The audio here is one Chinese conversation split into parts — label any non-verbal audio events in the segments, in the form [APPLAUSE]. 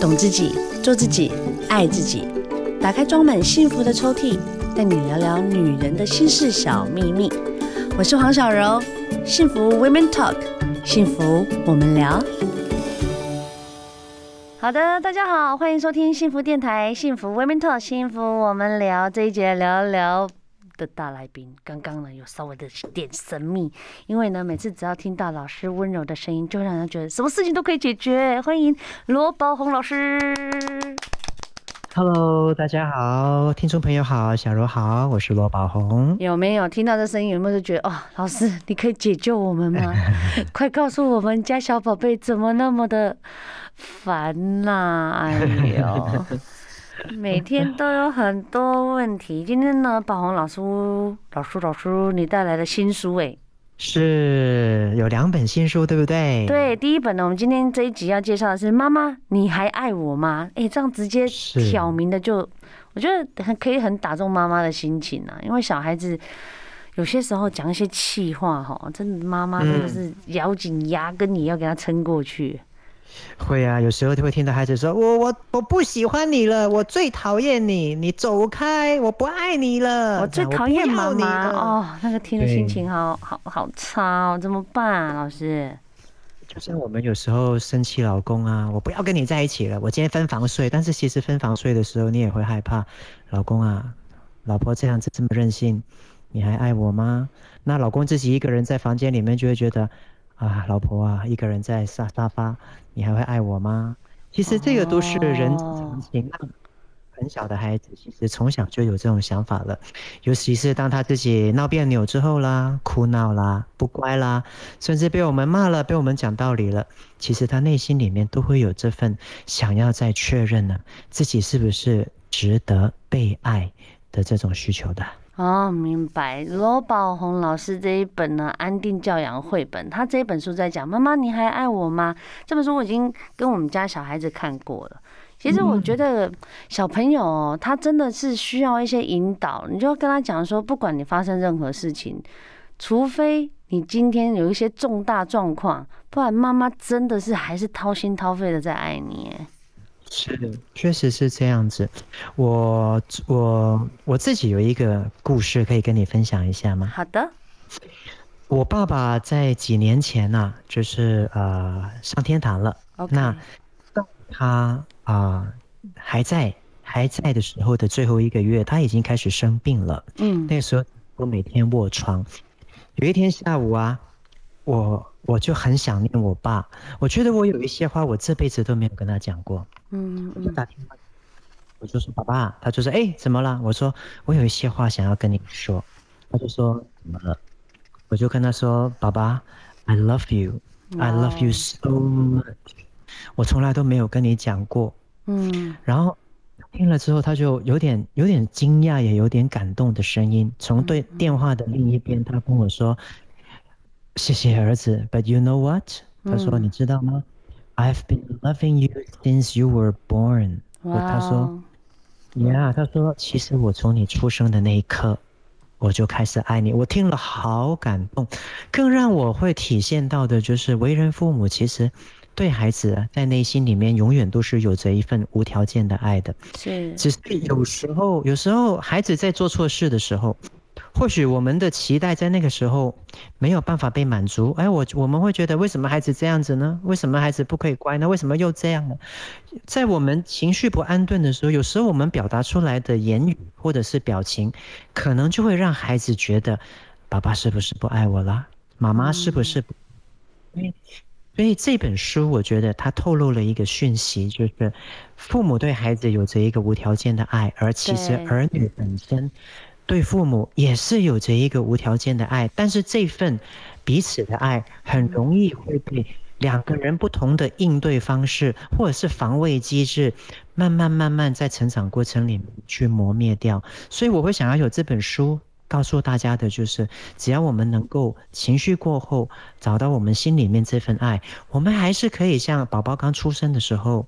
懂自己，做自己，爱自己。打开装满幸福的抽屉，带你聊聊女人的心事小秘密。我是黄小柔，幸福 Women Talk，幸福我们聊。好的，大家好，欢迎收听幸福电台，幸福 Women Talk，幸福我们聊这一节聊聊。的大来宾，刚刚呢有稍微的点神秘，因为呢每次只要听到老师温柔的声音，就会让人觉得什么事情都可以解决。欢迎罗宝红老师。Hello，大家好，听众朋友好，小柔好，我是罗宝红。有没有听到这声音？有没有觉得哦，老师你可以解救我们吗？[LAUGHS] 快告诉我们家小宝贝怎么那么的烦呐、啊？哎呦！每天都有很多问题。今天呢，宝红老师，老师，老师，你带来的新书哎？是有两本新书，对不对？对，第一本呢，我们今天这一集要介绍的是《妈妈，你还爱我吗？》哎，这样直接挑明的就，我觉得很可以很打中妈妈的心情啊。因为小孩子有些时候讲一些气话，哈，真的妈妈真的是咬紧牙根，你要给他撑过去。会啊，有时候就会听到孩子说：“我我我不喜欢你了，我最讨厌你，你走开，我不爱你了。”我最讨厌妈妈哦，那个听的心情好好好差哦，怎么办啊，老师？就像我们有时候生气老公啊，我不要跟你在一起了，我今天分房睡。但是其实分房睡的时候，你也会害怕，老公啊，老婆这样子这么任性，你还爱我吗？那老公自己一个人在房间里面就会觉得。啊，老婆啊，一个人在沙沙发，你还会爱我吗？其实这个都是人之常情。Oh. 很小的孩子其实从小就有这种想法了，尤其是当他自己闹别扭之后啦，哭闹啦，不乖啦，甚至被我们骂了，被我们讲道理了，其实他内心里面都会有这份想要再确认呢，自己是不是值得被爱的这种需求的。哦，明白。罗宝红老师这一本呢，《安定教养绘本》，他这一本书在讲妈妈，你还爱我吗？这本书我已经跟我们家小孩子看过了。其实我觉得小朋友他真的是需要一些引导，你就要跟他讲说，不管你发生任何事情，除非你今天有一些重大状况，不然妈妈真的是还是掏心掏肺的在爱你。是，确实是这样子。我我我自己有一个故事可以跟你分享一下吗？好的。我爸爸在几年前呢、啊，就是呃上天堂了。那当他啊、呃、还在还在的时候的最后一个月，他已经开始生病了。嗯，那个时候我每天卧床。有一天下午啊，我我就很想念我爸。我觉得我有一些话，我这辈子都没有跟他讲过。嗯，我就打电话，我就说爸爸，他就说哎，怎么了？我说我有一些话想要跟你说，他就说怎么了？我就跟他说爸爸，I love you，I love you so much，我从来都没有跟你讲过。嗯，然后听了之后，他就有点有点惊讶，也有点感动的声音，从对电话的另一边，他跟我说谢谢儿子，But you know what？他说你知道吗？I've been loving you since you were born。他说，Yeah，他说，其实我从你出生的那一刻，我就开始爱你。我听了好感动，更让我会体现到的就是，为人父母其实对孩子在内心里面永远都是有着一份无条件的爱的。是，只是有时候，有时候孩子在做错事的时候。或许我们的期待在那个时候没有办法被满足，哎，我我们会觉得为什么孩子这样子呢？为什么孩子不可以乖呢？为什么又这样呢？在我们情绪不安顿的时候，有时候我们表达出来的言语或者是表情，可能就会让孩子觉得，爸爸是不是不爱我了？妈妈是不是不？所以，所以这本书我觉得它透露了一个讯息，就是父母对孩子有着一个无条件的爱，而其实儿女本身。对父母也是有着一个无条件的爱，但是这份彼此的爱很容易会被两个人不同的应对方式或者是防卫机制，慢慢慢慢在成长过程里面去磨灭掉。所以我会想要有这本书告诉大家的就是，只要我们能够情绪过后找到我们心里面这份爱，我们还是可以像宝宝刚出生的时候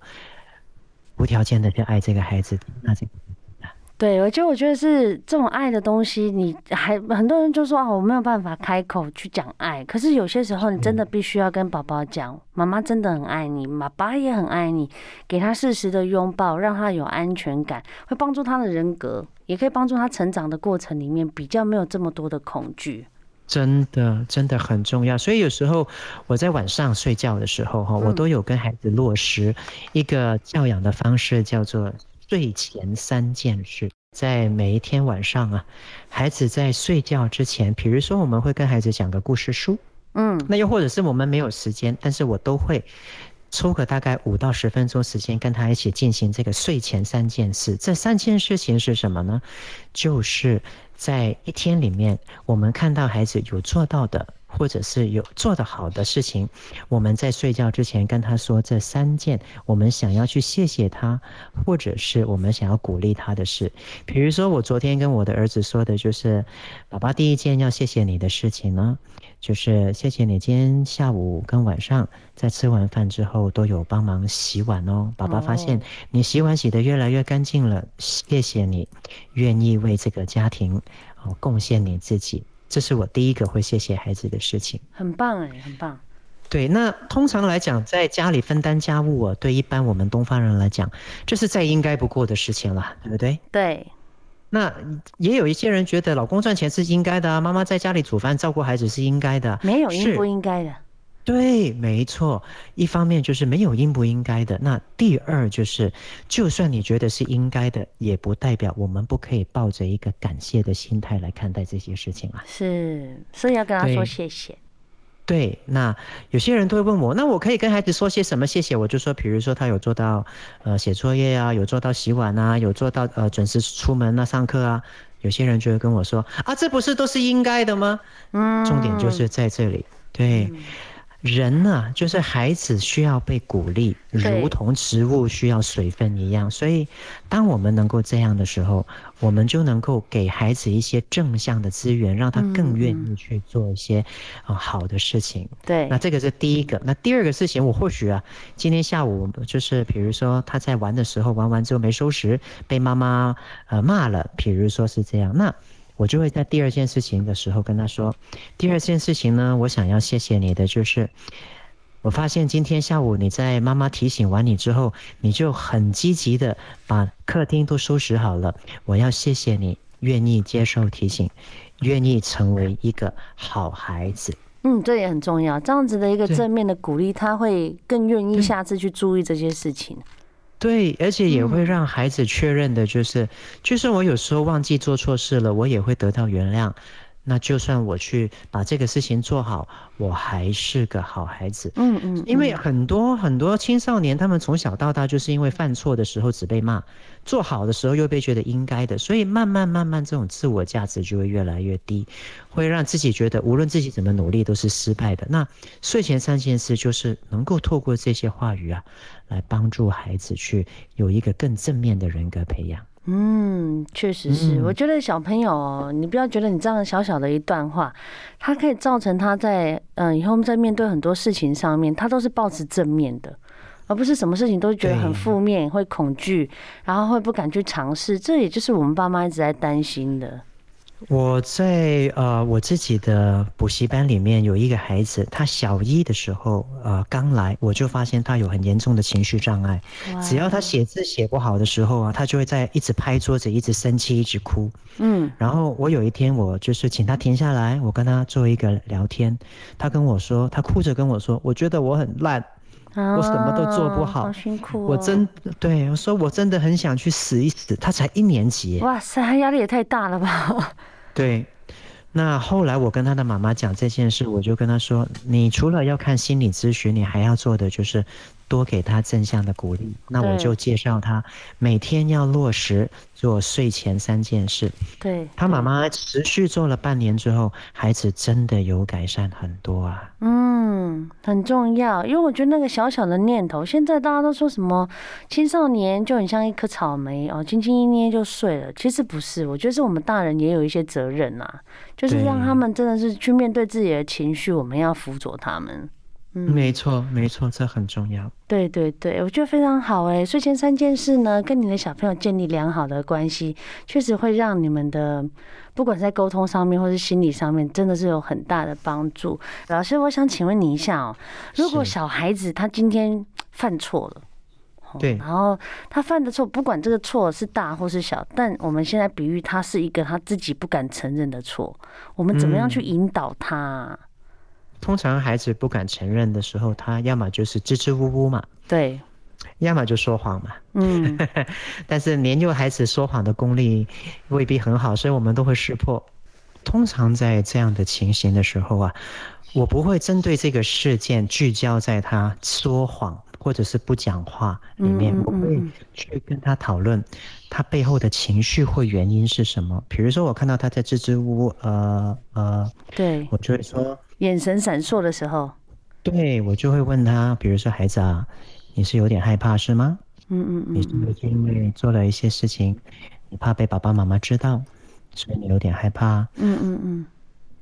无条件的去爱这个孩子。那这个。对，我觉得我觉得是这种爱的东西，你还很多人就说啊，我没有办法开口去讲爱。可是有些时候，你真的必须要跟宝宝讲，妈妈真的很爱你，爸爸也很爱你，给他适时的拥抱，让他有安全感，会帮助他的人格，也可以帮助他成长的过程里面比较没有这么多的恐惧。真的真的很重要，所以有时候我在晚上睡觉的时候哈，我都有跟孩子落实一个教养的方式，叫做。睡前三件事，在每一天晚上啊，孩子在睡觉之前，比如说我们会跟孩子讲个故事书，嗯，那又或者是我们没有时间，但是我都会抽个大概五到十分钟时间跟他一起进行这个睡前三件事。这三件事情是什么呢？就是在一天里面，我们看到孩子有做到的。或者是有做得好的事情，我们在睡觉之前跟他说这三件我们想要去谢谢他，或者是我们想要鼓励他的事。比如说，我昨天跟我的儿子说的就是，爸爸第一件要谢谢你的事情呢，就是谢谢你今天下午跟晚上在吃完饭之后都有帮忙洗碗哦。爸爸发现你洗碗洗得越来越干净了，谢谢你愿意为这个家庭哦贡献你自己。这是我第一个会谢谢孩子的事情，很棒哎，很棒。对，那通常来讲，在家里分担家务啊，对一般我们东方人来讲，这是再应该不过的事情了，对不对？对。那也有一些人觉得，老公赚钱是应该的啊，妈妈在家里煮饭照顾孩子是应该的，没有应不应该的。对，没错。一方面就是没有应不应该的，那第二就是，就算你觉得是应该的，也不代表我们不可以抱着一个感谢的心态来看待这些事情啊。是，所以要跟他说谢谢。对，那有些人都会问我，那我可以跟孩子说些什么谢谢？我就说，比如说他有做到呃写作业啊，有做到洗碗啊，有做到呃准时出门啊，上课啊。有些人就会跟我说啊，这不是都是应该的吗？嗯，重点就是在这里，对。嗯人呢、啊，就是孩子需要被鼓励，如同植物需要水分一样。所以，当我们能够这样的时候，我们就能够给孩子一些正向的资源，让他更愿意去做一些啊好的事情。对，那这个是第一个。那第二个事情，我或许啊，今天下午就是，比如说他在玩的时候，玩完之后没收拾，被妈妈呃骂了，比如说是这样，那。我就会在第二件事情的时候跟他说，第二件事情呢，我想要谢谢你的就是，我发现今天下午你在妈妈提醒完你之后，你就很积极的把客厅都收拾好了。我要谢谢你愿意接受提醒，愿意成为一个好孩子。嗯，这也很重要。这样子的一个正面的鼓励，他会更愿意下次去注意这些事情。对，而且也会让孩子确认的，就是，就算我有时候忘记做错事了，我也会得到原谅。那就算我去把这个事情做好，我还是个好孩子。嗯嗯，因为很多很多青少年，他们从小到大就是因为犯错的时候只被骂，做好的时候又被觉得应该的，所以慢慢慢慢这种自我价值就会越来越低，会让自己觉得无论自己怎么努力都是失败的。那睡前三件事就是能够透过这些话语啊，来帮助孩子去有一个更正面的人格培养。嗯，确实是。我觉得小朋友，你不要觉得你这样小小的一段话，他可以造成他在嗯以后在面对很多事情上面，他都是保持正面的，而不是什么事情都觉得很负面，会恐惧，然后会不敢去尝试。这也就是我们爸妈一直在担心的。我在呃我自己的补习班里面有一个孩子，他小一的时候呃刚来，我就发现他有很严重的情绪障碍。只要他写字写不好的时候啊，他就会在一直拍桌子，一直生气，一直哭。嗯，然后我有一天我就是请他停下来，我跟他做一个聊天。他跟我说，他哭着跟我说，我觉得我很烂，我什么都做不好，好辛苦。我真对我说，我真的很想去死一死。他才一年级。哇塞，他压力也太大了吧？[LAUGHS] 对，那后来我跟他的妈妈讲这件事，我就跟他说，你除了要看心理咨询，你还要做的就是。多给他正向的鼓励，那我就介绍他每天要落实做睡前三件事。对，他妈妈持续做了半年之后，孩子真的有改善很多啊。嗯，很重要，因为我觉得那个小小的念头，现在大家都说什么青少年就很像一颗草莓哦，轻轻一捏就碎了。其实不是，我觉得是我们大人也有一些责任呐，就是让他们真的是去面对自己的情绪，我们要辅佐他们。嗯，没错，没错，这很重要。对对对，我觉得非常好哎。睡前三件事呢，跟你的小朋友建立良好的关系，确实会让你们的不管在沟通上面，或是心理上面，真的是有很大的帮助。老师，我想请问你一下哦，如果小孩子他今天犯错了，对，然后他犯的错，不管这个错是大或是小，但我们现在比喻他是一个他自己不敢承认的错，我们怎么样去引导他？嗯通常孩子不敢承认的时候，他要么就是支支吾吾嘛，对，要么就说谎嘛，嗯。[LAUGHS] 但是年幼孩子说谎的功力未必很好，所以我们都会识破。通常在这样的情形的时候啊，我不会针对这个事件聚焦在他说谎或者是不讲话里面，我会去跟他讨论他背后的情绪或原因是什么。比如说，我看到他在支支吾吾，呃呃，对，我就会说。眼神闪烁的时候，对，我就会问他，比如说孩子啊，你是有点害怕是吗？嗯嗯嗯，你是不是因为做了一些事情，你怕被爸爸妈妈知道，所以你有点害怕？嗯嗯嗯。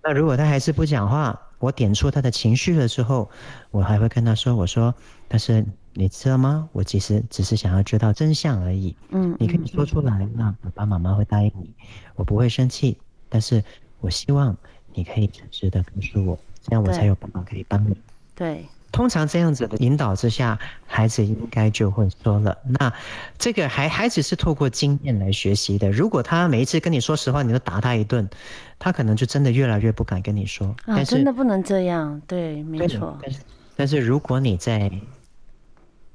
那如果他还是不讲话，我点出他的情绪了之后，我还会跟他说，我说，但是你知道吗？我其实只是想要知道真相而已。嗯，你可以说出来，那爸爸妈妈会答应你，我不会生气，但是我希望你可以诚实的告诉我。这样我才有办法可以帮你。对，通常这样子的引导之下，孩子应该就会说了。那这个孩孩子是透过经验来学习的。如果他每一次跟你说实话，你都打他一顿，他可能就真的越来越不敢跟你说。啊，真的不能这样。对，没错。但是，但是如果你在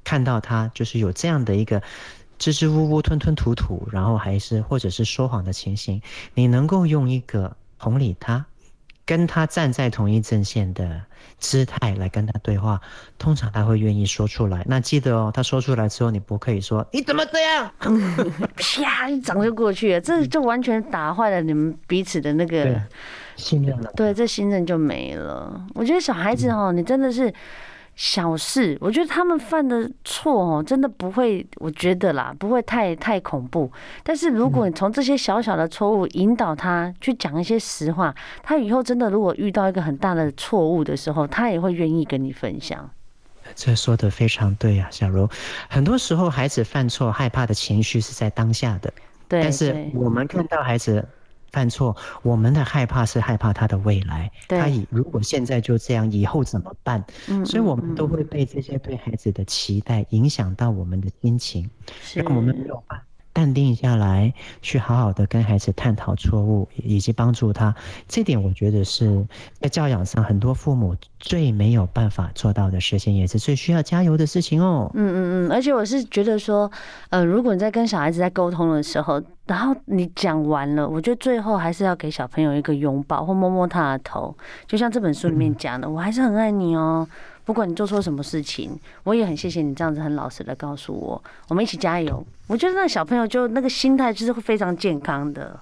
看到他就是有这样的一个支支吾吾、吞吞吐吐，然后还是或者是说谎的情形，你能够用一个同理他。跟他站在同一阵线的姿态来跟他对话，通常他会愿意说出来。那记得哦，他说出来之后，你不可以说你怎么这样，[LAUGHS] 啪一掌就过去了，这就完全打坏了你们彼此的那个信任了。对，这信任就没了。我觉得小孩子哦，你真的是。小事，我觉得他们犯的错哦，真的不会，我觉得啦，不会太太恐怖。但是如果你从这些小小的错误引导他去讲一些实话，他以后真的如果遇到一个很大的错误的时候，他也会愿意跟你分享。这说的非常对啊，小柔。很多时候孩子犯错，害怕的情绪是在当下的，对。但是我们看到孩子。犯错，我们的害怕是害怕他的未来。他以如果现在就这样，以后怎么办？嗯，所以我们都会被这些对孩子的期待影响到我们的心情，让我们。淡定下来，去好好的跟孩子探讨错误，以及帮助他。这点我觉得是在教养上很多父母最没有办法做到的事情，也是最需要加油的事情哦。嗯嗯嗯，而且我是觉得说，呃，如果你在跟小孩子在沟通的时候，然后你讲完了，我觉得最后还是要给小朋友一个拥抱或摸摸他的头，就像这本书里面讲的，嗯，我还是很爱你哦。不管你做错什么事情，我也很谢谢你这样子很老实的告诉我，我们一起加油。我觉得那小朋友就那个心态就是会非常健康的。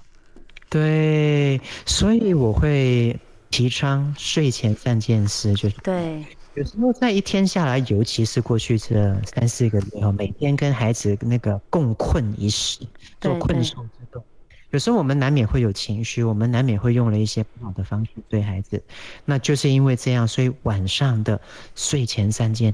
对，所以我会提倡睡前三件事，就是对。有时候在一天下来，尤其是过去这三四个月后，每天跟孩子那个共困一室，做困兽。有时候我们难免会有情绪，我们难免会用了一些不好的方式对孩子，那就是因为这样，所以晚上的睡前三件，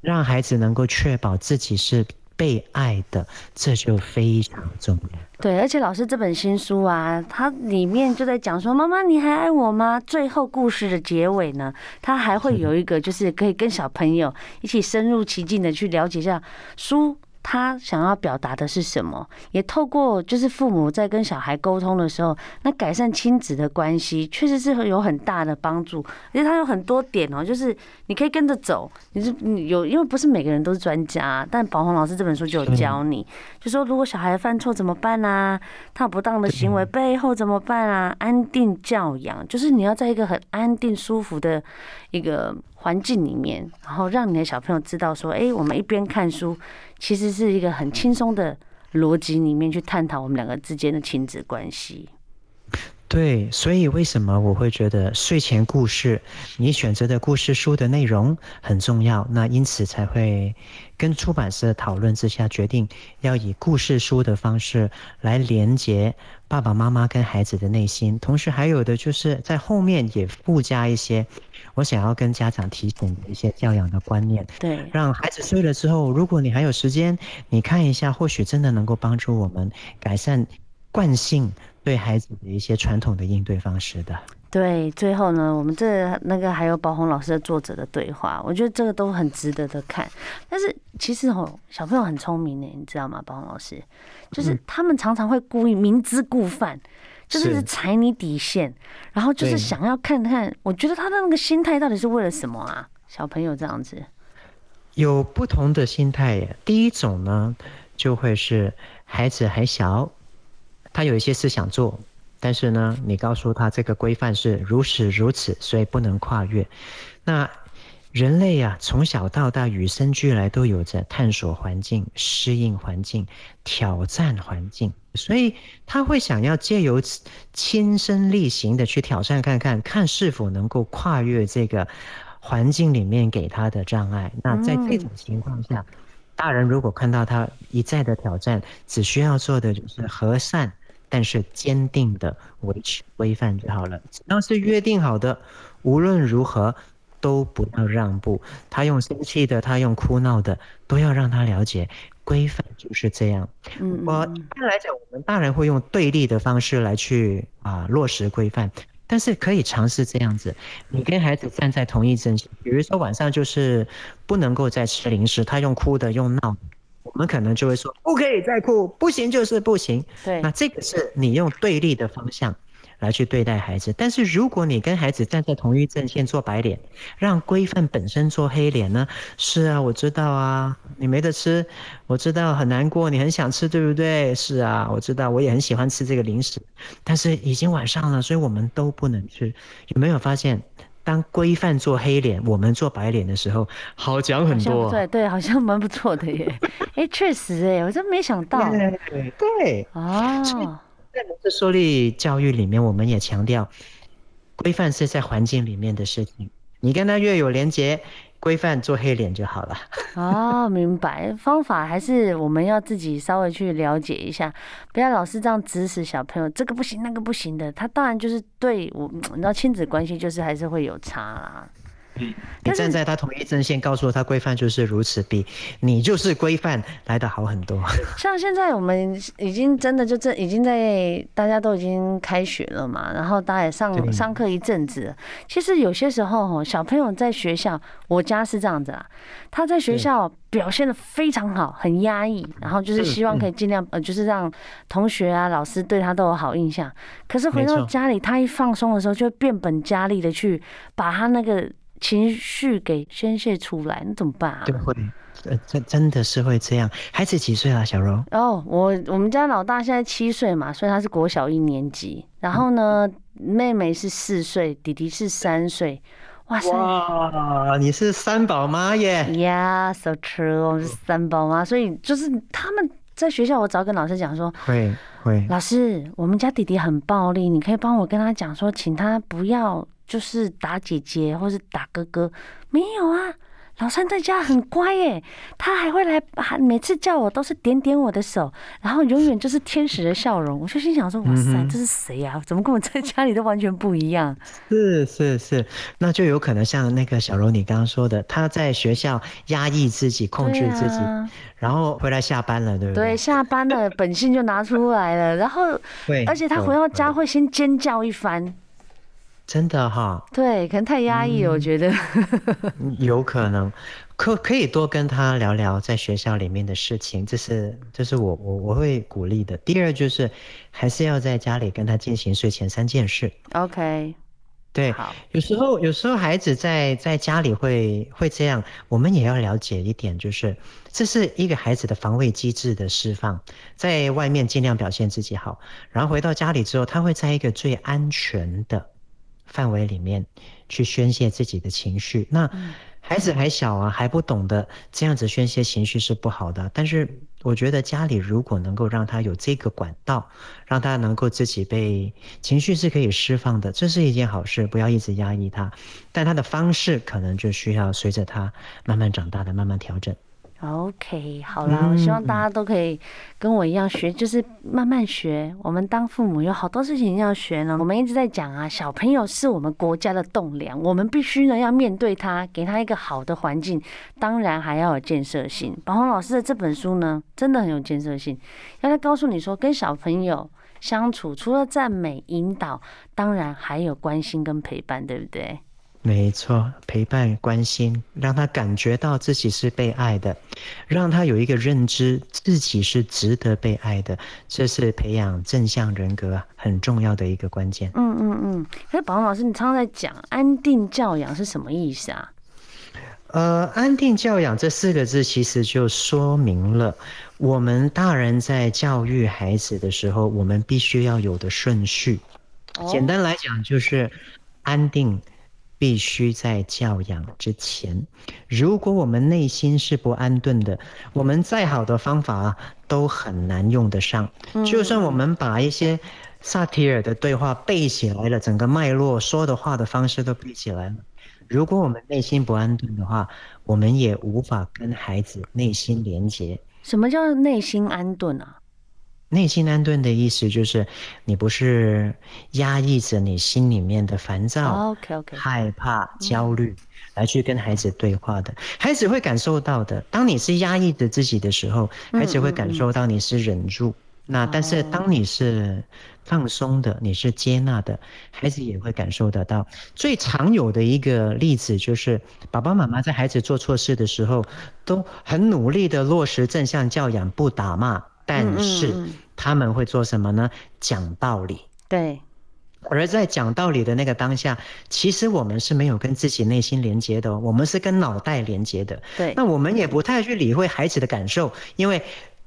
让孩子能够确保自己是被爱的，这就非常重要。对，而且老师这本新书啊，它里面就在讲说：“妈妈，你还爱我吗？”最后故事的结尾呢，它还会有一个，就是可以跟小朋友一起深入其境的去了解一下书。他想要表达的是什么？也透过就是父母在跟小孩沟通的时候，那改善亲子的关系，确实是有很大的帮助。而且他有很多点哦，就是你可以跟着走。你是你有，因为不是每个人都是专家，但宝红老师这本书就有教你，就说如果小孩犯错怎么办啊？他有不当的行为背后怎么办啊？安定教养，就是你要在一个很安定舒服的一个环境里面，然后让你的小朋友知道说，哎，我们一边看书。其实是一个很轻松的逻辑里面去探讨我们两个之间的亲子关系。对，所以为什么我会觉得睡前故事，你选择的故事书的内容很重要？那因此才会跟出版社讨论之下，决定要以故事书的方式来连接爸爸妈妈跟孩子的内心。同时，还有的就是在后面也附加一些我想要跟家长提醒的一些教养的观念。对，让孩子睡了之后，如果你还有时间，你看一下，或许真的能够帮助我们改善惯性。对孩子的一些传统的应对方式的。对，最后呢，我们这那个还有宝红老师的作者的对话，我觉得这个都很值得的看。但是其实哦，小朋友很聪明呢，你知道吗？宝红老师，就是他们常常会故意明知故犯，就是踩你底线，然后就是想要看看。我觉得他的那个心态到底是为了什么啊？小朋友这样子，有不同的心态耶。第一种呢，就会是孩子还小。他有一些事想做，但是呢，你告诉他这个规范是如此如此，所以不能跨越。那人类呀、啊，从小到大与生俱来都有着探索环境、适应环境、挑战环境，所以他会想要借由亲身力行的去挑战看看，看是否能够跨越这个环境里面给他的障碍。那在这种情况下，嗯、大人如果看到他一再的挑战，只需要做的就是和善。但是坚定的维持规范就好了。只要是约定好的，无论如何都不要让步。他用生气的，他用哭闹的，都要让他了解规范就是这样。嗯，我一般来讲，我们大人会用对立的方式来去啊落实规范，但是可以尝试这样子：你跟孩子站在同一阵线，比如说晚上就是不能够再吃零食，他用哭的，用闹的。我们可能就会说，不可以再哭，不行就是不行。对，那这个是你用对立的方向来去对待孩子。但是如果你跟孩子站在同一阵线做白脸，让规范本身做黑脸呢？是啊，我知道啊，你没得吃，我知道很难过，你很想吃，对不对？是啊，我知道，我也很喜欢吃这个零食，但是已经晚上了，所以我们都不能吃。有没有发现？当规范做黑脸，我们做白脸的时候，好讲很多。对对，好像蛮不错的耶。[LAUGHS] 哎，确实哎，我真没想到。对对对。哦。在蒙特梭利教育里面，我们也强调，规范是在环境里面的事情，你跟他越有连结。规范做黑脸就好了。[LAUGHS] 哦，明白。方法还是我们要自己稍微去了解一下，不要老是这样指使小朋友，这个不行，那个不行的。他当然就是对我，你知道亲子关系就是还是会有差啦。你站在他同一阵线，告诉他规范就是如此，比你就是规范来的好很多。[LAUGHS] 像现在我们已经真的就这已经在大家都已经开学了嘛，然后大家也上上课一阵子。其实有些时候小朋友在学校，我家是这样子啊，他在学校表现的非常好，很压抑，然后就是希望可以尽量呃，就是让同学啊、老师对他都有好印象。可是回到家里，他一放松的时候，就会变本加厉的去把他那个。情绪给宣泄出来，那怎么办啊？对，会，呃，真真的是会这样。孩子几岁啊，小柔？哦，我我们家老大现在七岁嘛，所以他是国小一年级。然后呢，妹妹是四岁，弟弟是三岁。哇塞！哇，你是三宝妈耶？Yeah，so true，我们是三宝妈，所以就是他们在学校，我早跟老师讲说，会会，老师，我们家弟弟很暴力，你可以帮我跟他讲说，请他不要。就是打姐姐或是打哥哥，没有啊。老三在家很乖耶，他还会来，还每次叫我都是点点我的手，然后永远就是天使的笑容。[LAUGHS] 我就心想说，哇塞，这是谁呀？怎么跟我在家里都完全不一样？是是是，那就有可能像那个小柔你刚刚说的，他在学校压抑自己、控制自己，然后回来下班了，对不对？对，下班了，本性就拿出来了，然后，[LAUGHS] 而且他回到家会先尖叫一番。真的哈，对，可能太压抑了，我觉得。嗯、有可能，可可以多跟他聊聊在学校里面的事情，这是这是我我我会鼓励的。第二就是，还是要在家里跟他进行睡前三件事。OK，对，好。有时候有时候孩子在在家里会会这样，我们也要了解一点，就是这是一个孩子的防卫机制的释放，在外面尽量表现自己好，然后回到家里之后，他会在一个最安全的。范围里面去宣泄自己的情绪，那孩子还小啊，还不懂得这样子宣泄情绪是不好的。但是我觉得家里如果能够让他有这个管道，让他能够自己被情绪是可以释放的，这是一件好事。不要一直压抑他，但他的方式可能就需要随着他慢慢长大的慢慢调整。OK，好啦，我希望大家都可以跟我一样学，就是慢慢学。我们当父母有好多事情要学呢。我们一直在讲啊，小朋友是我们国家的栋梁，我们必须呢要面对他，给他一个好的环境，当然还要有建设性。宝红老师的这本书呢，真的很有建设性，要来告诉你说，跟小朋友相处，除了赞美、引导，当然还有关心跟陪伴，对不对？没错，陪伴、关心，让他感觉到自己是被爱的，让他有一个认知，自己是值得被爱的，这是培养正向人格很重要的一个关键。嗯嗯嗯。哎，宝鸿老师，你常常在讲安定教养是什么意思啊？呃，安定教养这四个字其实就说明了我们大人在教育孩子的时候，我们必须要有的顺序。哦、简单来讲，就是安定。必须在教养之前，如果我们内心是不安顿的，我们再好的方法都很难用得上。就算我们把一些萨提尔的对话背起来了，整个脉络说的话的方式都背起来了，如果我们内心不安顿的话，我们也无法跟孩子内心连接。什么叫内心安顿啊？内心安顿的意思就是，你不是压抑着你心里面的烦躁.害怕、焦虑，来去跟孩子对话的。孩子会感受到的。当你是压抑着自己的时候，孩子会感受到你是忍住。那但是当你是放松的，你是接纳的，孩子也会感受得到。最常有的一个例子就是，爸爸妈妈在孩子做错事的时候，都很努力的落实正向教养，不打骂。但是他们会做什么呢？讲道理。对。而在讲道理的那个当下，其实我们是没有跟自己内心连接的，我们是跟脑袋连接的。对。那我们也不太去理会孩子的感受，因为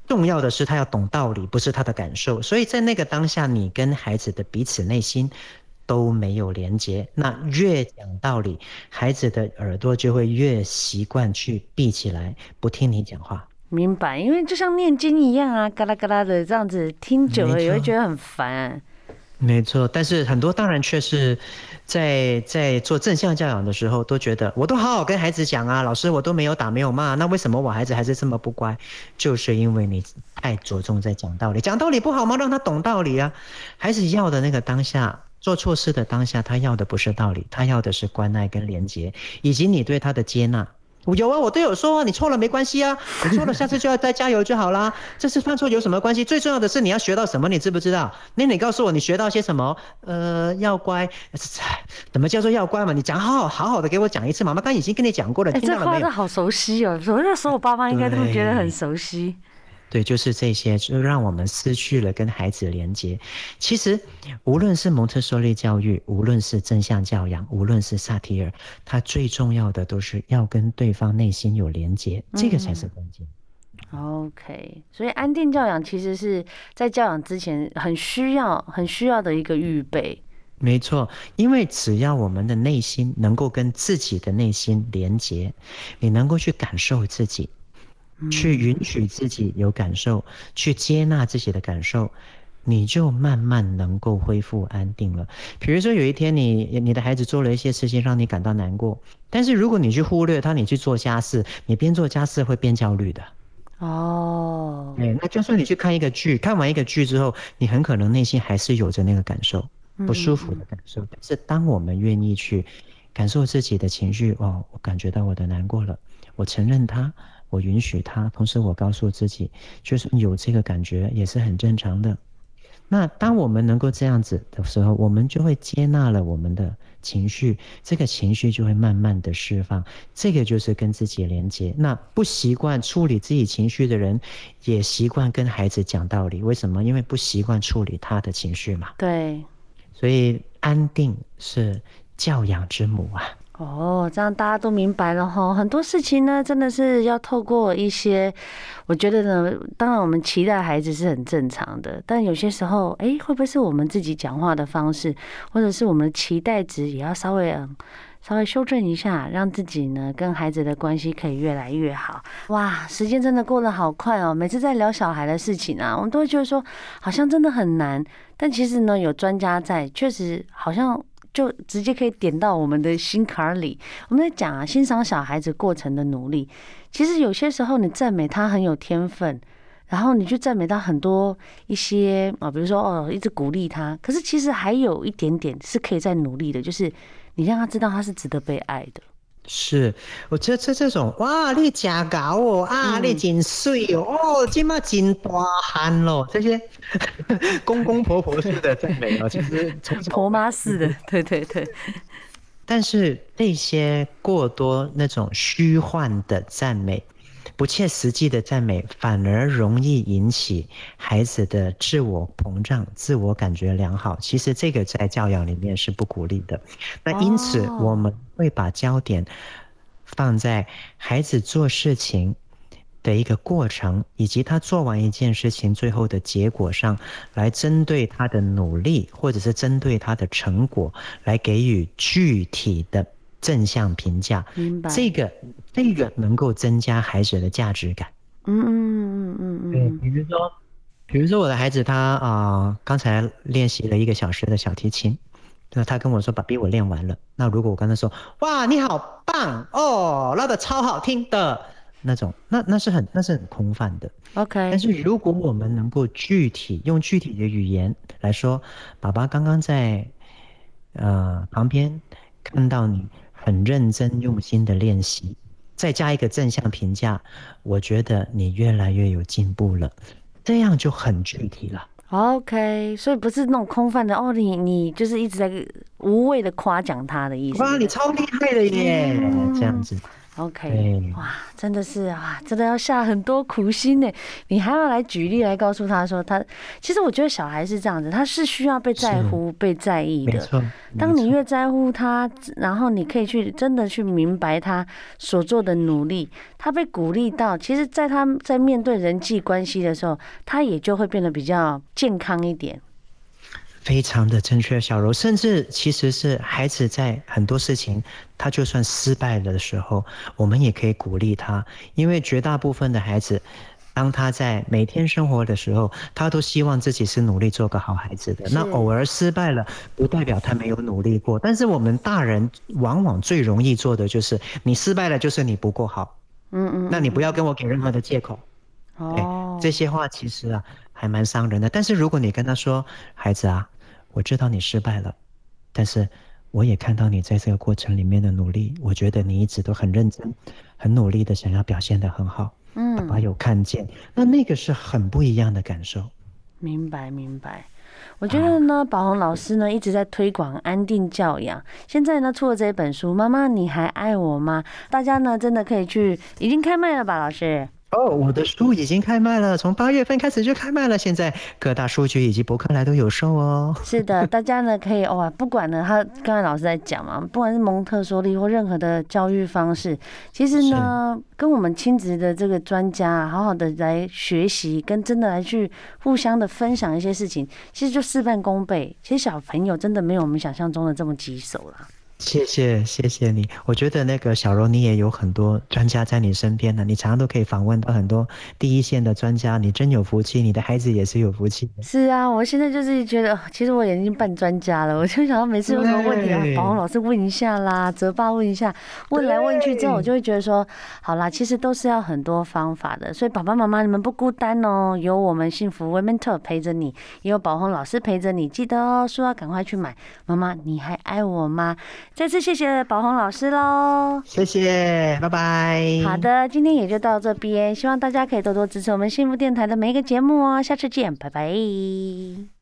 重要的是他要懂道理，不是他的感受。所以在那个当下，你跟孩子的彼此内心都没有连接。那越讲道理，孩子的耳朵就会越习惯去闭起来，不听你讲话。明白，因为就像念经一样啊，嘎啦嘎啦的这样子听久了也会觉得很烦。没错，但是很多当然却是在在做正向教养的时候，都觉得我都好好跟孩子讲啊，老师我都没有打没有骂，那为什么我孩子还是这么不乖？就是因为你太着重在讲道理，讲道理不好吗？让他懂道理啊。孩子要的那个当下，做错事的当下，他要的不是道理，他要的是关爱跟连结，以及你对他的接纳。有啊，我都有说啊，你错了没关系啊，[LAUGHS] 你错了下次就要再加油就好啦。这次犯错有什么关系？最重要的是你要学到什么，你知不知道？那你告诉我你学到些什么？呃，要乖，怎么叫做要乖嘛？你讲好好好好的给我讲一次嘛。妈妈刚已经跟你讲过了，听到了没有？这话好熟悉哦，我那时候我爸妈应该都会觉得很熟悉。对，就是这些，就让我们失去了跟孩子连接。其实，无论是蒙特梭利教育，无论是正向教养，无论是萨提尔，他最重要的都是要跟对方内心有连接，这个才是关键。嗯。OK，所以安定教养其实是在教养之前很需要、很需要的一个预备。没错，因为只要我们的内心能够跟自己的内心连接，你能够去感受自己。去允许自己有感受，去接纳自己的感受，你就慢慢能够恢复安定了。比如说有一天你你的孩子做了一些事情让你感到难过，但是如果你去忽略他，你去做家事，你边做家事会边焦虑的。哦，对，那就算你去看一个剧，看完一个剧之后，你很可能内心还是有着那个感受，不舒服的感受。但是当我们愿意去感受自己的情绪，哦，我感觉到我的难过了，我承认它。我允许他，同时我告诉自己，就是有这个感觉也是很正常的。那当我们能够这样子的时候，我们就会接纳了我们的情绪，这个情绪就会慢慢的释放。这个就是跟自己连接。那不习惯处理自己情绪的人，也习惯跟孩子讲道理。为什么？因为不习惯处理他的情绪嘛。对。所以安定是教养之母啊。哦，这样大家都明白了哈。很多事情呢，真的是要透过一些，我觉得呢，当然我们期待孩子是很正常的，但有些时候，哎，会不会是我们自己讲话的方式，或者是我们期待值也要稍微嗯，稍微修正一下，让自己呢跟孩子的关系可以越来越好。哇，时间真的过得好快哦。每次在聊小孩的事情啊，我们都会觉得说好像真的很难，但其实呢，有专家在，确实好像。就直接可以点到我们的心坎里。我们在讲啊，欣赏小孩子过程的努力。其实有些时候，你赞美他很有天分，然后你去赞美他很多一些啊，比如说哦，一直鼓励他。可是其实还有一点点是可以再努力的，就是你让他知道他是值得被爱的。是，我觉得这这种哇，你假搞哦啊，你真水哦，哦，今嘛真大汉咯，这些 [LAUGHS] 公公婆婆式的赞美哦，其实 [LAUGHS] 婆妈式的，对对对。但是那些过多那种虚幻的赞美。不切实际的赞美，反而容易引起孩子的自我膨胀、自我感觉良好。其实这个在教养里面是不鼓励的。那因此，我们会把焦点放在孩子做事情的一个过程，以及他做完一件事情最后的结果上，来针对他的努力，或者是针对他的成果，来给予具体的。正向评价，明白这个这个能够增加孩子的价值感。嗯嗯嗯嗯嗯。对，比如说，比如说我的孩子他啊，刚才练习了一个小时的小提琴，那他跟我说：“爸比，我练完了。”那如果我跟他说：“哇，你好棒哦，拉得超好听的那种，那那是很那是很空泛的。OK。但是如果我们能够具体用具体的语言来说，爸爸刚刚在呃旁边看到你。很认真用心的练习，再加一个正向评价，我觉得你越来越有进步了，这样就很具体了。OK，所以不是那种空泛的哦，你你就是一直在无谓的夸奖他的意思。哇，你超厉害的耶，嗯、这样子。OK，哇，真的是啊，真的要下很多苦心呢。你还要来举例来告诉他说，他其实我觉得小孩是这样子，他是需要被在乎、被在意的。当你越在乎他，然后你可以去真的去明白他所做的努力，他被鼓励到，其实在他在面对人际关系的时候，他也就会变得比较健康一点。非常的正确，小柔，甚至其实是孩子在很多事情，他就算失败了的时候，我们也可以鼓励他，因为绝大部分的孩子，当他在每天生活的时候，他都希望自己是努力做个好孩子的。那偶尔失败了，不代表他没有努力过。但是我们大人往往最容易做的就是，你失败了就是你不够好，嗯嗯，那你不要跟我给任何的借口。哦，这些话其实啊。还蛮伤人的，但是如果你跟他说：“孩子啊，我知道你失败了，但是我也看到你在这个过程里面的努力，我觉得你一直都很认真、很努力的想要表现的很好。”嗯，爸爸有看见，那那个是很不一样的感受。明白，明白。我觉得呢，宝红老师呢一直在推广安定教养，现在呢出了这本书《妈妈，你还爱我吗》？大家呢真的可以去，已经开卖了吧，老师？哦，我的书已经开卖了，从八月份开始就开卖了，现在各大书局以及博客来都有售哦。[LAUGHS] 是的，大家呢可以哇，不管呢，他刚才老师在讲嘛，不管是蒙特梭利或任何的教育方式，其实呢，跟我们亲子的这个专家好好的来学习，跟真的来去互相的分享一些事情，其实就事半功倍。其实小朋友真的没有我们想象中的这么棘手了。谢谢谢谢你，我觉得那个小柔你也有很多专家在你身边呢，你常常都可以访问到很多第一线的专家，你真有福气，你的孩子也是有福气。是啊，我现在就是觉得，其实我已经半专家了，我就想到每次有什么问题啊，宝红老师问一下啦，泽爸问一下，问来问去之后，我就会觉得说，好啦，其实都是要很多方法的，所以爸爸妈妈你们不孤单哦，有我们幸福 Women Talk 陪着你，也有宝红老师陪着你，记得哦，书要赶快去买。妈妈，你还爱我吗？再次谢谢宝红老师喽，谢谢，拜拜。好的，今天也就到这边，希望大家可以多多支持我们幸福电台的每一个节目哦，下次见，拜拜。